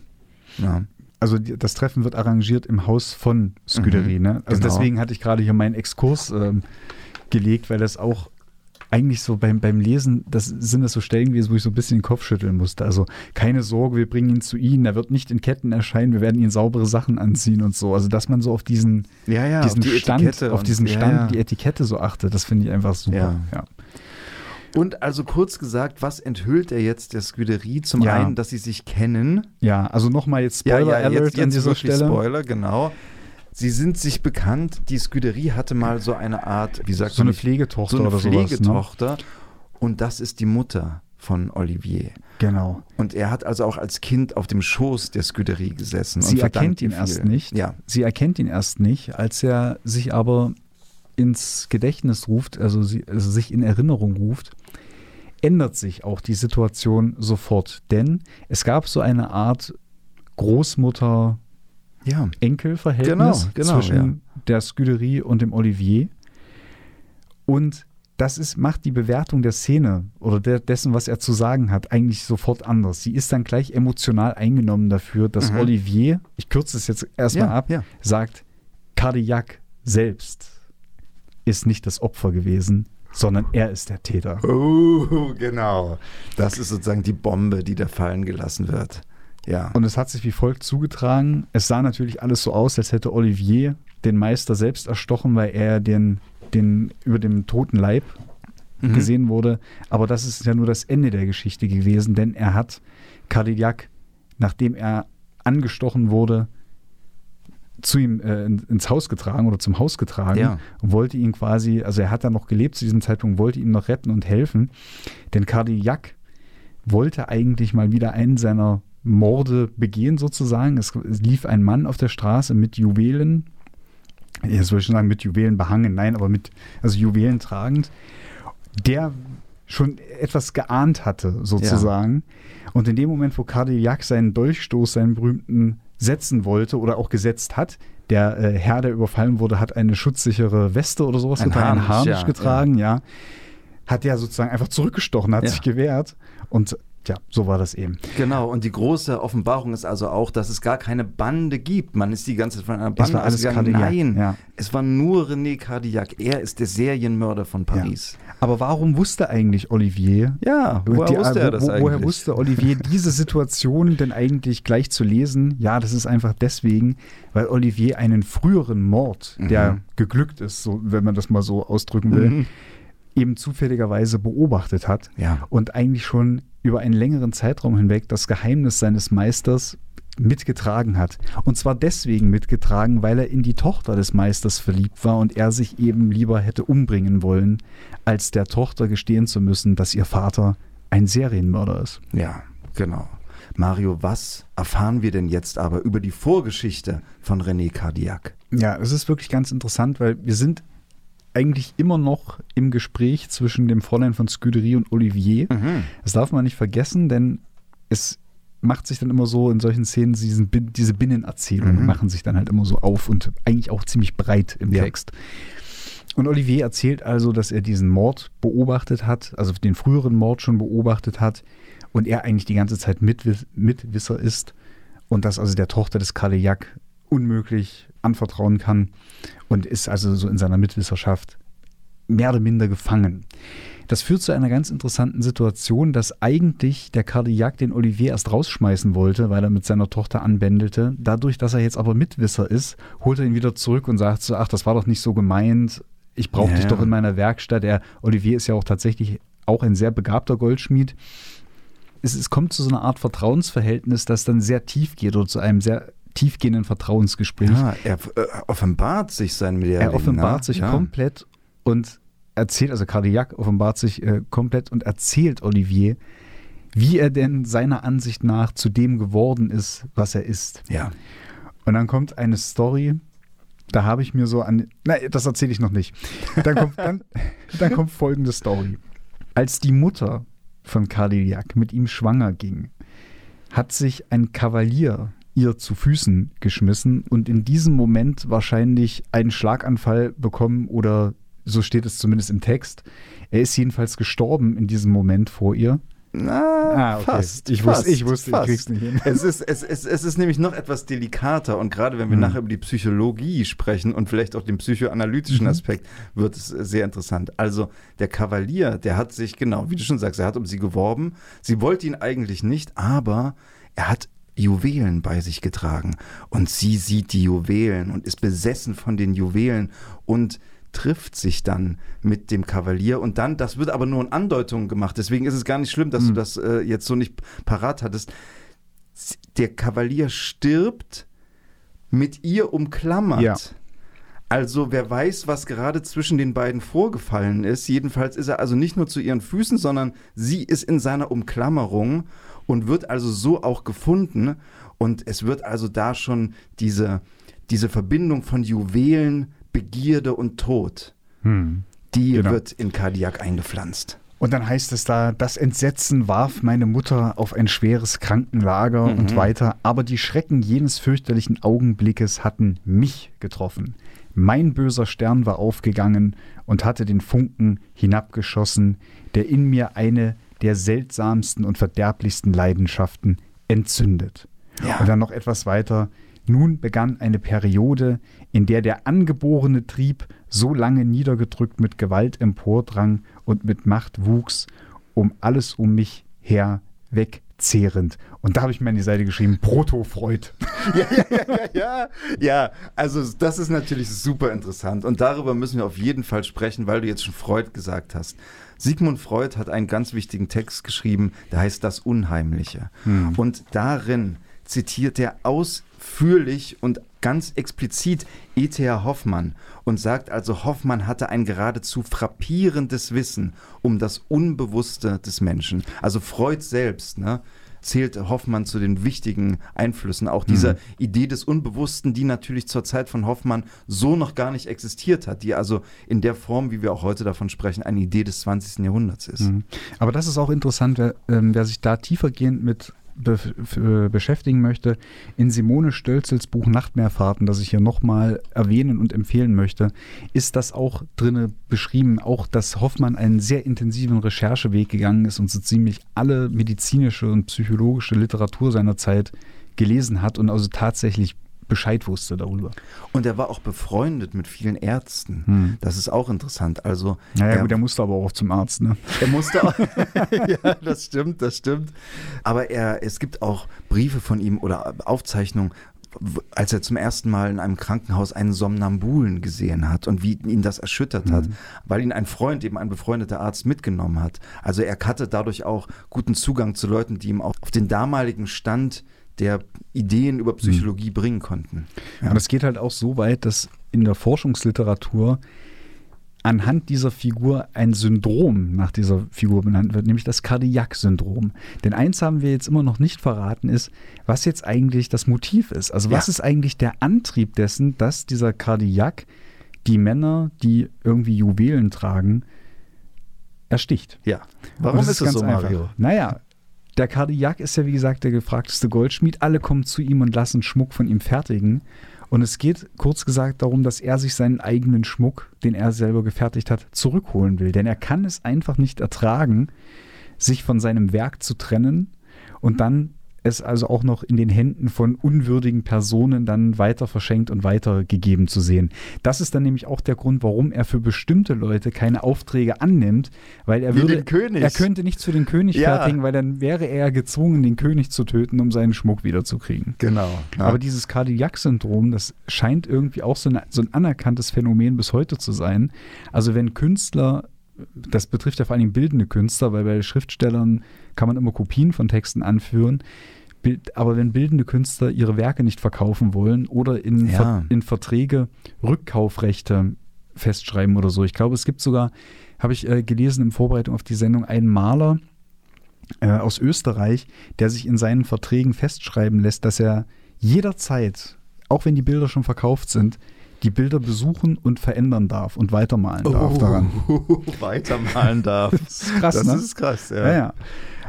Ja. Also das Treffen wird arrangiert im Haus von Scuderie, mhm, ne? Also genau. deswegen hatte ich gerade hier meinen Exkurs ähm, gelegt, weil das auch eigentlich so beim, beim Lesen, das sind das so Stellen gewesen, wo ich so ein bisschen den Kopf schütteln musste. Also keine Sorge, wir bringen ihn zu Ihnen, er wird nicht in Ketten erscheinen, wir werden ihn saubere Sachen anziehen und so. Also dass man so auf diesen, ja, ja, diesen auf die Stand, Etikette auf diesen Stand, ja, die Etikette so achtet, das finde ich einfach super. Ja. Und also kurz gesagt, was enthüllt er jetzt der Scuderie? Zum einen, dass sie sich kennen. Ja, also nochmal jetzt Spoiler Alert jetzt, jetzt an dieser Stelle. Spoiler, genau. Sie sind sich bekannt, die Scuderie hatte mal so eine Art, wie sagt so man? Eine Pflegetochter so eine oder Pflegetochter. Sowas, ne? Und das ist die Mutter von Olivier. Genau. Und er hat also auch als Kind auf dem Schoß der Scuderie gesessen. Sie erkennt ihn viel. erst nicht. Ja. Sie erkennt ihn erst nicht, als er sich aber ins Gedächtnis ruft, also, sie, also sich in Erinnerung ruft, ändert sich auch die Situation sofort. Denn es gab so eine Art Großmutter ja. Enkelverhältnis genau, genau, zwischen ja. der Scuderie und dem Olivier. Und das ist, macht die Bewertung der Szene oder der, dessen, was er zu sagen hat, eigentlich sofort anders. Sie ist dann gleich emotional eingenommen dafür, dass Mhm. Olivier, ich kürze es jetzt erstmal Ja, ab, ja. sagt, Cardiac selbst ist nicht das Opfer gewesen, sondern er ist der Täter. Oh, genau. Das ist sozusagen die Bombe, die da fallen gelassen wird. Ja. Und es hat sich wie folgt zugetragen. Es sah natürlich alles so aus, als hätte Olivier den Meister selbst erstochen, weil er den, den über dem toten Leib Mhm. gesehen wurde. Aber das ist ja nur das Ende der Geschichte gewesen, denn er hat Cardillac, nachdem er angestochen wurde, zu ihm äh, in, ins Haus getragen oder zum Haus getragen Ja. und wollte ihn quasi, also er hat dann noch gelebt zu diesem Zeitpunkt, wollte ihm noch retten und helfen. Denn Cardillac wollte eigentlich mal wieder einen seiner Morde begehen, sozusagen. Es, es lief ein Mann auf der Straße mit Juwelen, jetzt würde ich schon sagen, mit Juwelen behangen, nein, aber mit, also Juwelen tragend, der schon etwas geahnt hatte, sozusagen. Und in dem Moment, wo Cardillac seinen Dolchstoß, seinen berühmten, setzen wollte oder auch gesetzt hat, der äh, Herr, der überfallen wurde, hat eine schutzsichere Weste oder sowas, Ein getragen, einen Harnisch, Harnisch ja, getragen, ja. Hat der sozusagen einfach zurückgestochen, hat Ja. sich gewehrt. Und ja, so war das eben. Genau, und die große Offenbarung ist also auch, dass es gar keine Bande gibt. Man ist die ganze Zeit von einer Bande war alles ausgegangen. Nein, ja. es war nur René Cardillac. Er ist der Serienmörder von Paris. Aber warum wusste eigentlich Olivier, Ja, woher die, wusste er das wo, eigentlich? woher wusste Olivier diese Situation denn eigentlich gleich zu lesen? Ja, das ist einfach deswegen, weil Olivier einen früheren Mord, der Mhm. geglückt ist, so, wenn man das mal so ausdrücken will, Mhm. Eben zufälligerweise beobachtet hat Ja. und eigentlich schon über einen längeren Zeitraum hinweg das Geheimnis seines Meisters mitgetragen hat. Und zwar deswegen mitgetragen, weil er in die Tochter des Meisters verliebt war und er sich eben lieber hätte umbringen wollen, als der Tochter gestehen zu müssen, dass ihr Vater ein Serienmörder ist. Ja, genau. Mario, was erfahren wir denn jetzt aber über die Vorgeschichte von René Cardillac? Ja, es ist wirklich ganz interessant, weil wir sind eigentlich immer noch im Gespräch zwischen dem Fräulein von Scuderie und Olivier. Mhm. Das darf man nicht vergessen, denn es macht sich dann immer so in solchen Szenen, diesen, diese Binnenerzählungen Mhm. machen sich dann halt immer so auf und eigentlich auch ziemlich breit im Ja. Text. Und Olivier erzählt also, dass er diesen Mord beobachtet hat, also den früheren Mord schon beobachtet hat und er eigentlich die ganze Zeit Mitwiss Mitwisser ist und das also der Tochter des Cardillac unmöglich anvertrauen kann und ist also so in seiner Mitwisserschaft mehr oder minder gefangen. Das führt zu einer ganz interessanten Situation, dass eigentlich der Cardillac den Olivier erst rausschmeißen wollte, weil er mit seiner Tochter anbändelte. Dadurch, dass er jetzt aber Mitwisser ist, holt er ihn wieder zurück und sagt so, ach, das war doch nicht so gemeint, ich brauche Ja, dich doch in meiner Werkstatt. Der Olivier ist ja auch tatsächlich auch ein sehr begabter Goldschmied. Es, es kommt zu so einer Art Vertrauensverhältnis, das dann sehr tief geht oder zu einem sehr tiefgehenden Vertrauensgespräch. Ja, er äh, offenbart sich sein Lehrling. Er offenbart ne? sich ja. komplett und erzählt, also Cardillac offenbart sich äh, komplett und erzählt Olivier, wie er denn seiner Ansicht nach zu dem geworden ist, was er ist. Ja. Und dann kommt eine Story, da habe ich mir so an. Nein, das erzähle ich noch nicht. Dann kommt, dann, dann kommt folgende Story. Als die Mutter von Cardillac mit ihm schwanger ging, hat sich ein Kavalier ihr zu Füßen geschmissen und in diesem Moment wahrscheinlich einen Schlaganfall bekommen oder so steht es zumindest im Text. Er ist jedenfalls gestorben in diesem Moment vor ihr. Na, Ah, okay. fast. Ich fast, wusste- ich wusste, ich fast. krieg's nicht hin. Es ist, es, es, es ist nämlich noch etwas delikater und gerade wenn wir Hm. nachher über die Psychologie sprechen und vielleicht auch den psychoanalytischen Mhm. Aspekt, wird es äh, sehr interessant. Also der Kavalier, der hat sich, genau, wie du schon sagst, er hat um sie geworben. Sie wollte ihn eigentlich nicht, aber er hat Juwelen bei sich getragen und sie sieht die Juwelen und ist besessen von den Juwelen und trifft sich dann mit dem Kavalier und dann, das wird aber nur in Andeutungen gemacht, deswegen ist es gar nicht schlimm, dass du Mhm. das äh, jetzt so nicht parat hattest. Der Kavalier stirbt mit ihr umklammert. Ja. Also wer weiß, was gerade zwischen den beiden vorgefallen ist. Jedenfalls ist er also nicht nur zu ihren Füßen, sondern sie ist in seiner Umklammerung und wird also so auch gefunden. Und es wird also da schon diese, diese Verbindung von Juwelen, Begierde und Tod, Hm. die Genau. wird in Cardiac eingepflanzt. Und dann heißt es da, das Entsetzen warf meine Mutter auf ein schweres Krankenlager mhm. und weiter, aber die Schrecken jenes fürchterlichen Augenblickes hatten mich getroffen. Mein böser Stern war aufgegangen und hatte den Funken hinabgeschossen, der in mir eine der seltsamsten und verderblichsten Leidenschaften entzündet. Ja. Und dann noch etwas weiter. Nun begann eine Periode, in der der angeborene Trieb so lange niedergedrückt mit Gewalt empordrang und mit Macht wuchs, um alles um mich her wegzehrend. Und da habe ich mir an die Seite geschrieben, Proto-Freud. ja, ja, ja, ja, ja. also das ist natürlich super interessant. Und darüber müssen wir auf jeden Fall sprechen, weil du jetzt schon Freud gesagt hast. Sigmund Freud hat einen ganz wichtigen Text geschrieben, der heißt Das Unheimliche. Hm. Und darin zitiert er ausführlich und ganz explizit E.T.A. Hoffmann und sagt also, Hoffmann hatte ein geradezu frappierendes Wissen um das Unbewusste des Menschen. Also Freud selbst, ne? Zählt Hoffmann zu den wichtigen Einflüssen. Auch diese mhm. Idee des Unbewussten, die natürlich zur Zeit von Hoffmann so noch gar nicht existiert hat, die also in der Form, wie wir auch heute davon sprechen, eine Idee des 20. Jahrhunderts ist. Mhm. Aber das ist auch interessant, wer, ähm, wer sich da tiefergehend mit be beschäftigen möchte, in Simone Stölzels Buch Nachtmeerfahrten, das ich hier nochmal erwähnen und empfehlen möchte, ist das auch drinne beschrieben, auch dass Hoffmann einen sehr intensiven Rechercheweg gegangen ist und so ziemlich alle medizinische und psychologische Literatur seiner Zeit gelesen hat und also tatsächlich Bescheid wusste darüber. Und er war auch befreundet mit vielen Ärzten. Hm. Das ist auch interessant. Also, naja, er, gut, er musste aber auch zum Arzt, ne? Er musste auch. ja, das stimmt, das stimmt. Aber er, es gibt auch Briefe von ihm oder Aufzeichnungen, als er zum ersten Mal in einem Krankenhaus einen Somnambulen gesehen hat und wie ihn das erschüttert hat, mhm. weil ihn ein Freund, eben ein befreundeter Arzt mitgenommen hat. Also er hatte dadurch auch guten Zugang zu Leuten, die ihm auch auf den damaligen Stand der Ideen über Psychologie mhm. bringen konnten. Ja. Und es geht halt auch so weit, dass in der Forschungsliteratur anhand dieser Figur ein Syndrom nach dieser Figur benannt wird, nämlich das Cardiac-Syndrom. Denn eins haben wir jetzt immer noch nicht verraten, ist, was jetzt eigentlich das Motiv ist. Also was ja. ist eigentlich der Antrieb dessen, dass dieser Cardiac die Männer, die irgendwie Juwelen tragen, ersticht. Ja. Warum ist, es so, Mario? Einfach. Naja, der Cardiac ist ja, wie gesagt, der gefragteste Goldschmied. Alle kommen zu ihm und lassen Schmuck von ihm fertigen. Und es geht kurz gesagt darum, dass er sich seinen eigenen Schmuck, den er selber gefertigt hat, zurückholen will. Denn er kann es einfach nicht ertragen, sich von seinem Werk zu trennen und dann es also auch noch in den Händen von unwürdigen Personen dann weiter verschenkt und weitergegeben zu sehen. Das ist dann nämlich auch der Grund, warum er für bestimmte Leute keine Aufträge annimmt, weil er Wie würde, er könnte nicht für den König ja. fertigen, weil dann wäre er gezwungen, den König zu töten, um seinen Schmuck wiederzukriegen. Genau. Ja. Aber dieses Cardiac-Syndrom, das scheint irgendwie auch so, eine, so ein anerkanntes Phänomen bis heute zu sein. Also wenn Künstler das betrifft ja vor allem bildende Künstler, weil bei Schriftstellern kann man immer Kopien von Texten anführen. Aber wenn bildende Künstler ihre Werke nicht verkaufen wollen oder in, ja. Ver in Verträge Rückkaufrechte festschreiben oder so. Ich glaube, es gibt sogar, habe ich äh, gelesen in Vorbereitung auf die Sendung, einen Maler äh, aus Österreich, der sich in seinen Verträgen festschreiben lässt, dass er jederzeit, auch wenn die Bilder schon verkauft sind, die Bilder besuchen und verändern darf und weitermalen darf oh, daran. weitermalen darf. das ist krass, das ne? ist krass, ja. ja, ja.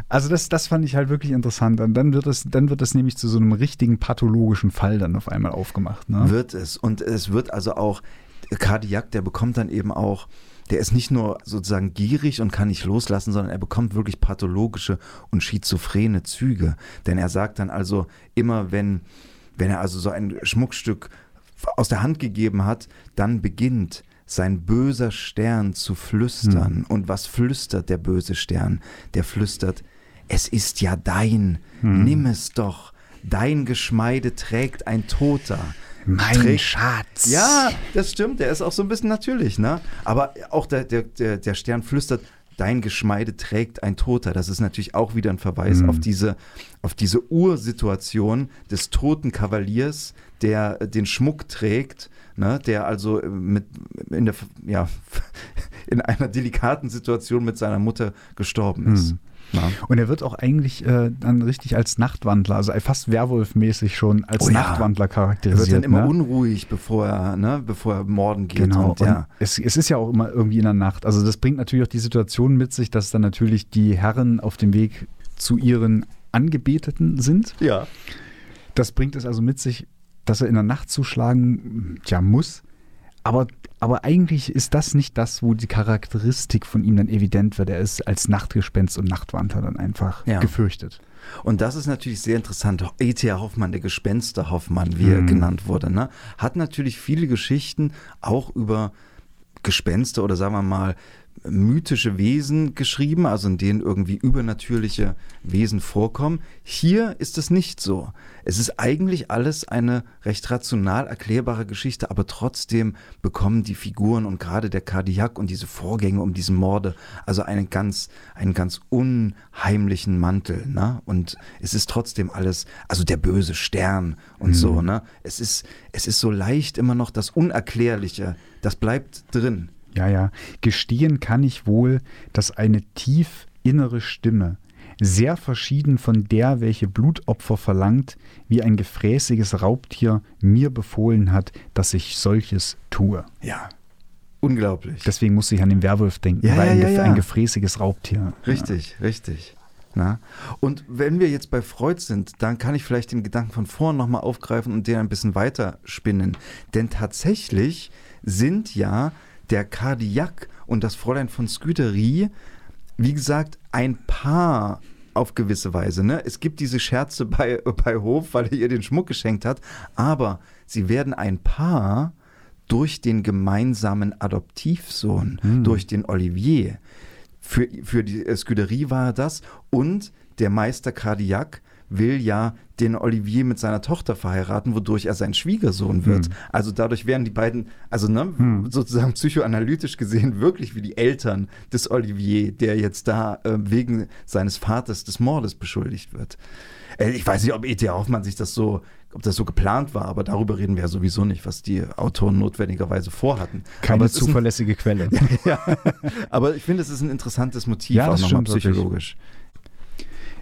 Also das, das fand ich halt wirklich interessant. Und dann wird es, dann wird es nämlich zu so einem richtigen pathologischen Fall dann auf einmal aufgemacht. Ne? Wird es. Und es wird also auch, Kardiak, der bekommt dann eben auch, der ist nicht nur sozusagen gierig und kann nicht loslassen, sondern er bekommt wirklich pathologische und schizophrene Züge. Denn er sagt dann also immer, wenn, wenn er also so ein Schmuckstück aus der Hand gegeben hat, dann beginnt sein böser Stern zu flüstern. Hm. Und was flüstert der böse Stern? Der flüstert, es ist ja dein, hm. nimm es doch. Dein Geschmeide trägt ein Toter. Mein trägt, Schatz. Ja, das stimmt. Der ist auch so ein bisschen natürlich, ne? Aber auch der, der, der, der Stern flüstert, dein Geschmeide trägt ein Toter. Das ist natürlich auch wieder ein Verweis mhm. auf diese, auf diese Ursituation des toten Kavaliers, der den Schmuck trägt, ne, der also mit in der ja in einer delikaten Situation mit seiner Mutter gestorben ist. Mhm. Ja. Und er wird auch eigentlich äh, dann richtig als Nachtwandler, also fast Werwolf-mäßig schon als oh, Nachtwandler charakterisiert. Er wird dann immer ne? unruhig, bevor er, ne, bevor er morden geht. Genau. Und, ja. es, es, ist ja auch immer irgendwie in der Nacht. Also das bringt natürlich auch die Situation mit sich, dass dann natürlich die Herren auf dem Weg zu ihren Angebeteten sind. Ja. Das bringt es also mit sich, dass er in der Nacht zuschlagen ja, muss. Aber, aber eigentlich ist das nicht das, wo die Charakteristik von ihm dann evident wird. Er ist als Nachtgespenst und Nachtwandler dann einfach ja. gefürchtet. Und das ist natürlich sehr interessant. E.T.A. Hoffmann, der Gespenster Hoffmann, wie er mhm. genannt wurde, ne? hat natürlich viele Geschichten auch über Gespenster oder sagen wir mal mythische Wesen geschrieben, also in denen irgendwie übernatürliche Wesen vorkommen. Hier ist es nicht so. Es ist eigentlich alles eine recht rational erklärbare Geschichte, aber trotzdem bekommen die Figuren und gerade der Kardiak und diese Vorgänge um diese Morde also einen ganz, einen ganz unheimlichen Mantel. Ne? Und es ist trotzdem alles, also der böse Stern und mhm. so. Ne? Es, ist, es ist so leicht immer noch das Unerklärliche, das bleibt drin. Ja, ja. Gestehen kann ich wohl, dass eine tief innere Stimme, sehr verschieden von der, welche Blutopfer verlangt, wie ein gefräßiges Raubtier mir befohlen hat, dass ich solches tue. Ja. Unglaublich. Deswegen muss ich an den Werwolf denken, ja, weil ja, ein, ja, ein gefräßiges Raubtier. Richtig, richtig. Na? Und wenn wir jetzt bei Freud sind, dann kann ich vielleicht den Gedanken von vorn nochmal aufgreifen und den ein bisschen weiter spinnen. Denn tatsächlich sind ja der Kardiak und das Fräulein von Sküderie, wie gesagt, ein Paar auf gewisse Weise. Ne? Es gibt diese Scherze bei, bei Hof, weil er ihr den Schmuck geschenkt hat, aber sie werden ein Paar durch den gemeinsamen Adoptivsohn, hm. durch den Olivier. Für, für die Sküderie war er das und der Meister Kardiak will ja den Olivier mit seiner Tochter verheiraten, wodurch er sein Schwiegersohn wird. Hm. Also dadurch werden die beiden, also ne, hm. sozusagen psychoanalytisch gesehen, wirklich wie die Eltern des Olivier, der jetzt da äh, wegen seines Vaters des Mordes beschuldigt wird. Äh, ich weiß nicht, ob E.T. Hoffmann sich das so ob das so geplant war, aber darüber reden wir ja sowieso nicht, was die Autoren notwendigerweise vorhatten. Keine zuverlässige ein, Quelle. ja, aber ich finde, es ist ein interessantes Motiv, ja, auch nochmal psychologisch. Wirklich.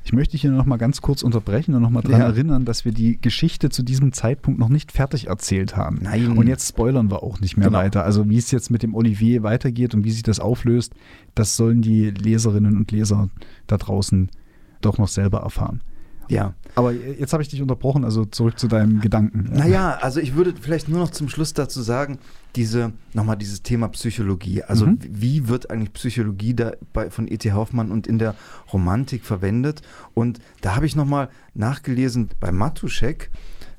Ich möchte hier noch mal ganz kurz unterbrechen und noch mal daran ja. erinnern, dass wir die Geschichte zu diesem Zeitpunkt noch nicht fertig erzählt haben. Nein. Und jetzt spoilern wir auch nicht mehr genau. weiter. Also wie es jetzt mit dem Olivier weitergeht und wie sich das auflöst, das sollen die Leserinnen und Leser da draußen doch noch selber erfahren. Ja. Aber jetzt habe ich dich unterbrochen, also zurück zu deinem Gedanken. Naja, also ich würde vielleicht nur noch zum Schluss dazu sagen, diese, nochmal dieses Thema Psychologie. Also mhm. wie wird eigentlich Psychologie da bei, von E.T. Hoffmann und in der Romantik verwendet? Und da habe ich nochmal nachgelesen bei Matuschek,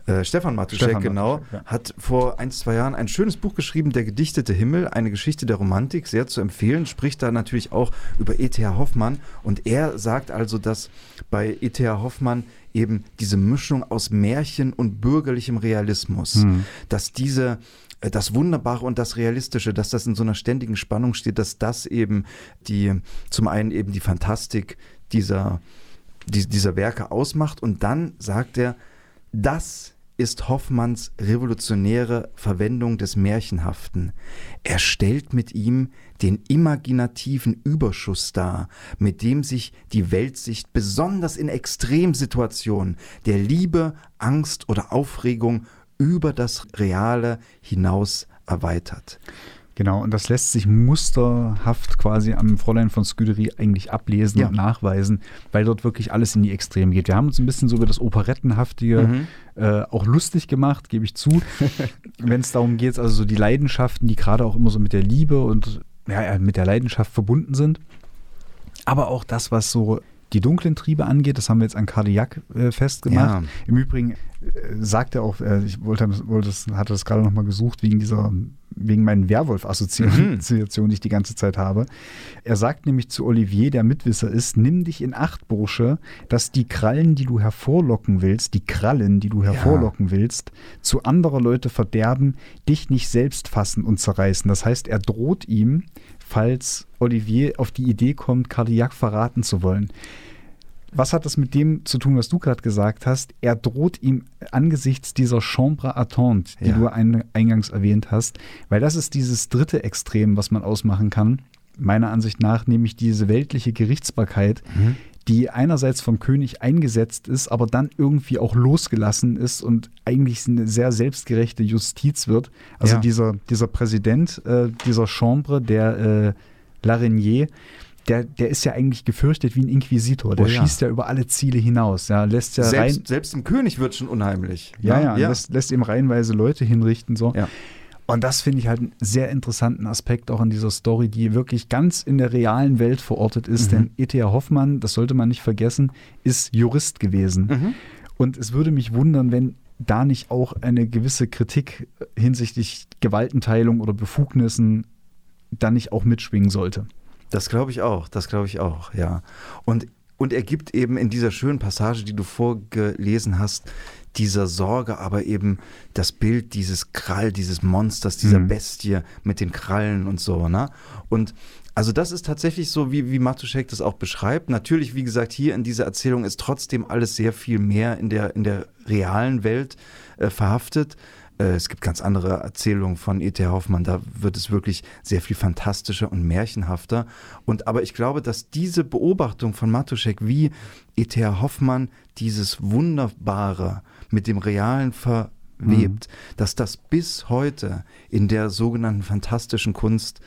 äh, Stefan Matuschek, Stefan genau, Matuschek, ja. hat vor ein, zwei Jahren ein schönes Buch geschrieben, Der gedichtete Himmel, eine Geschichte der Romantik, sehr zu empfehlen, spricht da natürlich auch über E.T.H. Hoffmann und er sagt also, dass bei E.T.H. Hoffmann eben diese Mischung aus Märchen und bürgerlichem Realismus, mhm. dass diese äh, das Wunderbare und das Realistische, dass das in so einer ständigen Spannung steht, dass das eben die, zum einen eben die Fantastik dieser, die, dieser Werke ausmacht und dann sagt er, das ist Hoffmanns revolutionäre Verwendung des Märchenhaften. Er stellt mit ihm den imaginativen Überschuss dar, mit dem sich die Weltsicht besonders in Extremsituationen der Liebe, Angst oder Aufregung über das Reale hinaus erweitert. Genau, und das lässt sich musterhaft quasi am Fräulein von Sküderie eigentlich ablesen ja. und nachweisen, weil dort wirklich alles in die Extreme geht. Wir haben uns ein bisschen so über das Operettenhaftige mhm. äh, auch lustig gemacht, gebe ich zu, wenn es darum geht, also so die Leidenschaften, die gerade auch immer so mit der Liebe und ja, mit der Leidenschaft verbunden sind. Aber auch das, was so die dunklen Triebe angeht, das haben wir jetzt an Cardiac äh, festgemacht. Ja. Im Übrigen äh, sagt er auch, äh, ich wollte, wollte das, hatte das gerade nochmal gesucht, wegen dieser, wegen meinen Werwolf-Assoziationen, mhm. die ich die ganze Zeit habe. Er sagt nämlich zu Olivier, der Mitwisser ist, nimm dich in Acht, Bursche, dass die Krallen, die du hervorlocken willst, die Krallen, die du hervorlocken ja. willst, zu anderer Leute verderben, dich nicht selbst fassen und zerreißen. Das heißt, er droht ihm, falls Olivier auf die Idee kommt, Cardiac verraten zu wollen. Was hat das mit dem zu tun, was du gerade gesagt hast? Er droht ihm angesichts dieser Chambre attente, die ja. du ein, eingangs erwähnt hast, weil das ist dieses dritte Extrem, was man ausmachen kann, meiner Ansicht nach, nämlich diese weltliche Gerichtsbarkeit, mhm. die einerseits vom König eingesetzt ist, aber dann irgendwie auch losgelassen ist und eigentlich eine sehr selbstgerechte Justiz wird. Also Ja. dieser, dieser Präsident äh, dieser Chambre, der äh, Larignier, der, der ist ja eigentlich gefürchtet wie ein Inquisitor. Der Oh ja. schießt ja über alle Ziele hinaus. Ja, lässt ja rein, Selbst, selbst dem König wird schon unheimlich. ja, ne? ja, Lässt, lässt ihm reihenweise Leute hinrichten. So. Ja. Und das finde ich halt einen sehr interessanten Aspekt auch in dieser Story, die wirklich ganz in der realen Welt verortet ist. Mhm. Denn E.T.A. Hoffmann, das sollte man nicht vergessen, ist Jurist gewesen. Mhm. Und es würde mich wundern, wenn da nicht auch eine gewisse Kritik hinsichtlich Gewaltenteilung oder Befugnissen da nicht auch mitschwingen sollte. Das glaube ich auch, das glaube ich auch, ja. Und, und er gibt eben in dieser schönen Passage, die du vorgelesen hast, dieser Sorge, aber eben das Bild dieses Krall, dieses Monsters, dieser Mhm. Bestie mit den Krallen und so, ne? Und also das ist tatsächlich so, wie, wie Matuschek das auch beschreibt. Natürlich, wie gesagt, hier in dieser Erzählung ist trotzdem alles sehr viel mehr in der, in der realen Welt äh, verhaftet. Äh, Es gibt ganz andere Erzählungen von E.T. Hoffmann, da wird es wirklich sehr viel fantastischer und märchenhafter. Und aber ich glaube, dass diese Beobachtung von Matuschek, wie E.T. Hoffmann dieses Wunderbare mit dem Realen verwebt, dass das bis heute in der sogenannten fantastischen Kunst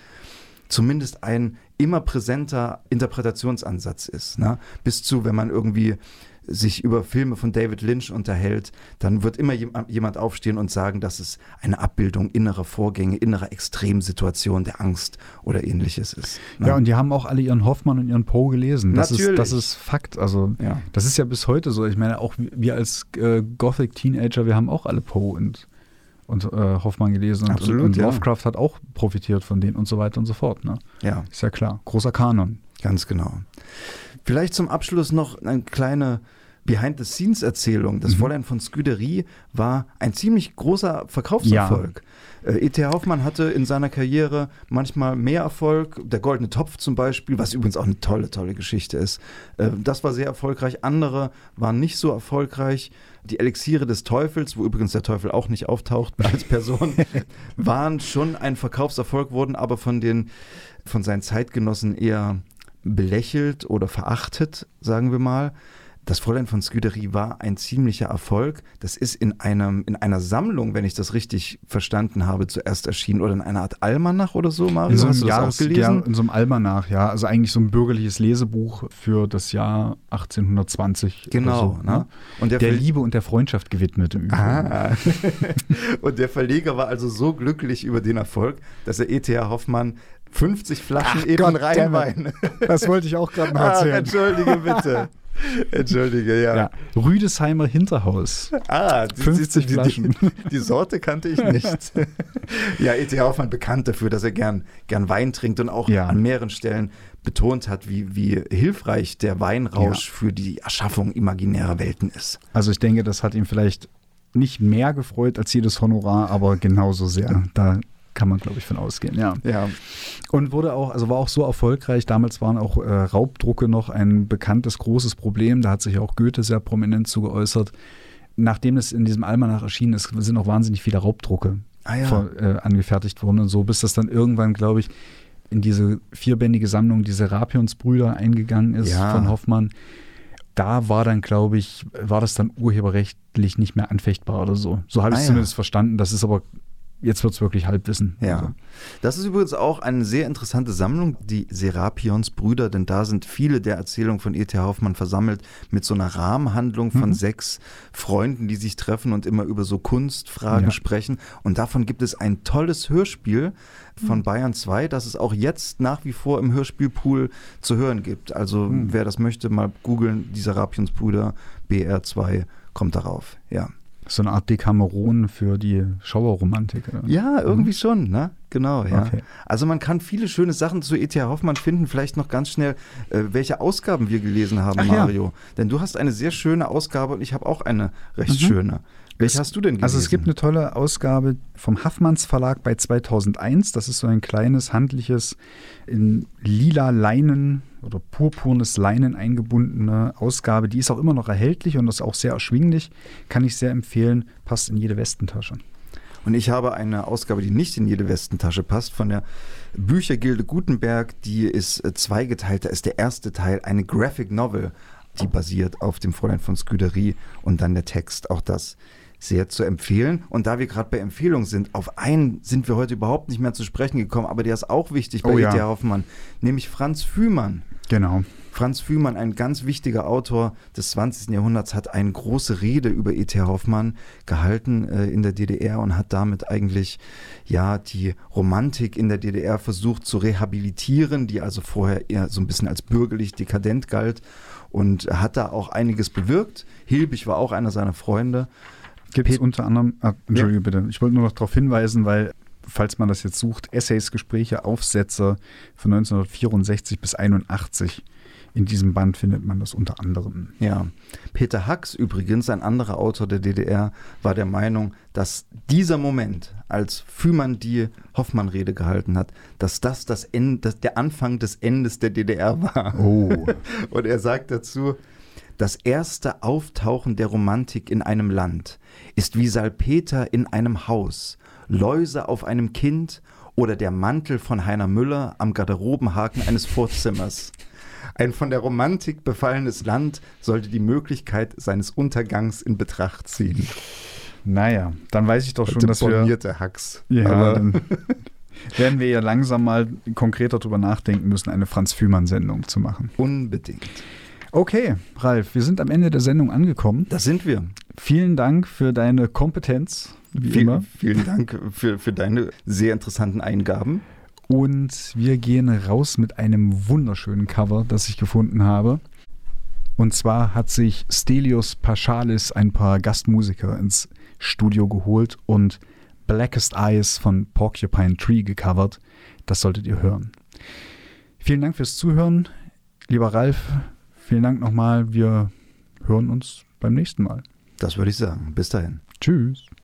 zumindest ein immer präsenter Interpretationsansatz ist. Ne? Bis zu, wenn man irgendwie sich über Filme von David Lynch unterhält, dann wird immer jem- jemand aufstehen und sagen, dass es eine Abbildung innerer Vorgänge, innerer Extremsituationen der Angst oder ähnliches ist. ne? Ja, und die haben auch alle ihren Hoffmann und ihren Poe gelesen. Das ist, Natürlich. das ist Fakt. Also Ja. das ist ja bis heute so. Ich meine, auch wir als äh, Gothic-Teenager, wir haben auch alle Poe und, und äh, Hoffmann gelesen. Und, Absolut, und, und ja. Lovecraft hat auch profitiert von denen und so weiter und so fort. Ne? ja. Ist ja klar. Großer Kanon. Ganz genau. Vielleicht zum Abschluss noch eine kleine Behind-the-Scenes-Erzählung. Das Mhm. Fräulein von Scuderie war ein ziemlich großer Verkaufserfolg. Äh, E.T. Hoffmann hatte in seiner Karriere manchmal mehr Erfolg. Der Goldene Topf zum Beispiel, was übrigens auch eine tolle, tolle Geschichte ist. Äh, das war sehr erfolgreich. Andere waren nicht so erfolgreich. Die Elixiere des Teufels, wo übrigens der Teufel auch nicht auftaucht als Person, waren schon ein Verkaufserfolg, wurden aber von den von seinen Zeitgenossen eher belächelt oder verachtet, sagen wir mal. Das Fräulein von Scuderie war ein ziemlicher Erfolg. Das ist in, einem, in einer Sammlung, wenn ich das richtig verstanden habe, zuerst erschienen oder in einer Art Almanach oder so, Mario. In so, Hast einem du das auch Jahres, gelesen? ja, in so einem Almanach, ja. Also eigentlich so ein bürgerliches Lesebuch für das Jahr 1820. Genau. So, ne? Und der, Der Liebe und der Freundschaft gewidmet im Übrigen. Ah. und der Verleger war also so glücklich über den Erfolg, dass er E.T.A. Hoffmann 50 Flaschen Ach eben Gott, Rheinwein. Das wollte ich auch gerade noch Ah, erzählen. entschuldige bitte. Entschuldige, ja. Ja. Rüdesheimer Hinterhaus. Ah, die, 50 die, Flaschen. Die, die Sorte kannte ich nicht. ja, E.T. Hoffmann bekannt dafür, dass er gern, gern Wein trinkt und auch Ja. an mehreren Stellen betont hat, wie, wie hilfreich der Weinrausch für die Erschaffung imaginärer Welten ist. Also ich denke, das hat ihn vielleicht nicht mehr gefreut als jedes Honorar, aber genauso sehr. Da kann man, glaube ich, von ausgehen, ja. Ja, Und wurde auch, also war auch so erfolgreich. Damals waren auch äh, Raubdrucke noch ein bekanntes, großes Problem. Da hat sich auch Goethe sehr prominent zu geäußert. Nachdem es in diesem Almanach erschienen ist, sind auch wahnsinnig viele Raubdrucke Ah ja. vor, äh, angefertigt worden und so, bis das dann irgendwann, glaube ich, in diese vierbändige Sammlung, die Serapionsbrüder eingegangen ist Ja. von Hoffmann. Da war dann, glaube ich, war das dann urheberrechtlich nicht mehr anfechtbar oder so. So habe ich Ah es ja. zumindest verstanden. Das ist aber, jetzt wird es wirklich Halbwissen. Ja. Also, Das ist übrigens auch eine sehr interessante Sammlung, die Serapions-Brüder, denn da sind viele der Erzählungen von E.T. Hoffmann versammelt mit so einer Rahmenhandlung von Mhm. sechs Freunden, die sich treffen und immer über so Kunstfragen Ja. sprechen. Und davon gibt es ein tolles Hörspiel von Mhm. Bayern 2, das es auch jetzt nach wie vor im Hörspielpool zu hören gibt. Also Mhm. wer das möchte, mal googeln, die Serapions-Brüder BR2 kommt darauf. Ja. So eine Art Dekameron für die Schauerromantik. Ja, irgendwie schon, ne? Genau, ja. Okay. Also man kann viele schöne Sachen zu E.T.A. Hoffmann finden. Vielleicht noch ganz schnell, äh, welche Ausgaben wir gelesen haben, Ach ja. Mario. Denn du hast eine sehr schöne Ausgabe und ich habe auch eine recht Mhm. schöne. Welche hast du denn gelesen? Also es gibt eine tolle Ausgabe vom Haffmanns Verlag bei 2001. Das ist so ein kleines, handliches, in lila Leinen oder purpurnes Leinen eingebundene Ausgabe. Die ist auch immer noch erhältlich und ist auch sehr erschwinglich. Kann ich sehr empfehlen. Passt in jede Westentasche. Und ich habe eine Ausgabe, die nicht in jede Westentasche passt, von der Büchergilde Gutenberg. Die ist äh, zweigeteilt. Da ist der erste Teil eine Graphic Novel, die basiert auf dem Fräulein von Scuderie und dann der Text. Auch das sehr zu empfehlen. Und da wir gerade bei Empfehlungen sind, auf einen sind wir heute überhaupt nicht mehr zu sprechen gekommen, aber der ist auch wichtig bei Oh ja. E.T. Hoffmann, nämlich Franz Fühmann. Genau. Franz Fühmann, ein ganz wichtiger Autor des 20. Jahrhunderts, hat eine große Rede über E.T. Hoffmann gehalten äh, in der DDR und hat damit eigentlich ja die Romantik in der DDR versucht zu rehabilitieren, die also vorher eher so ein bisschen als bürgerlich dekadent galt und hat da auch einiges bewirkt. Hilbig war auch einer seiner Freunde. Gibt es unter anderem, ah, Entschuldige bitte, ich wollte nur noch darauf hinweisen, weil, falls man das jetzt sucht, Essays, Gespräche, Aufsätze von 1964 bis 81. In diesem Band findet man das unter anderem. Ja, Peter Hacks übrigens, ein anderer Autor der DDR, war der Meinung, dass dieser Moment, als Fühmann die Hoffmann-Rede gehalten hat, dass das, das, Ende, das der Anfang des Endes der DDR war. Oh. Und er sagt dazu, das erste Auftauchen der Romantik in einem Land ist wie Salpeter in einem Haus, Läuse auf einem Kind oder der Mantel von Heiner Müller am Garderobenhaken eines Vorzimmers. Ein von der Romantik befallenes Land sollte die Möglichkeit seines Untergangs in Betracht ziehen. Naja, dann weiß ich doch schon, dass wir. Hacks. Ja, dann werden wir ja langsam mal konkreter drüber nachdenken müssen, eine Franz Fühmann-Sendung zu machen. unbedingt. Okay, Ralf, wir sind am Ende der Sendung angekommen. Da sind wir. Vielen Dank für deine Kompetenz, wie Viel, immer. vielen Dank für, für deine sehr interessanten Eingaben. Und wir gehen raus mit einem wunderschönen Cover, das ich gefunden habe. Und zwar hat sich Stelios Paschalis ein paar Gastmusiker ins Studio geholt und Blackest Eyes von Porcupine Tree gecovert. Das solltet ihr hören. Vielen Dank fürs Zuhören. Lieber Ralf, vielen Dank nochmal. Wir hören uns beim nächsten Mal. Das würde ich sagen. Bis dahin. Tschüss.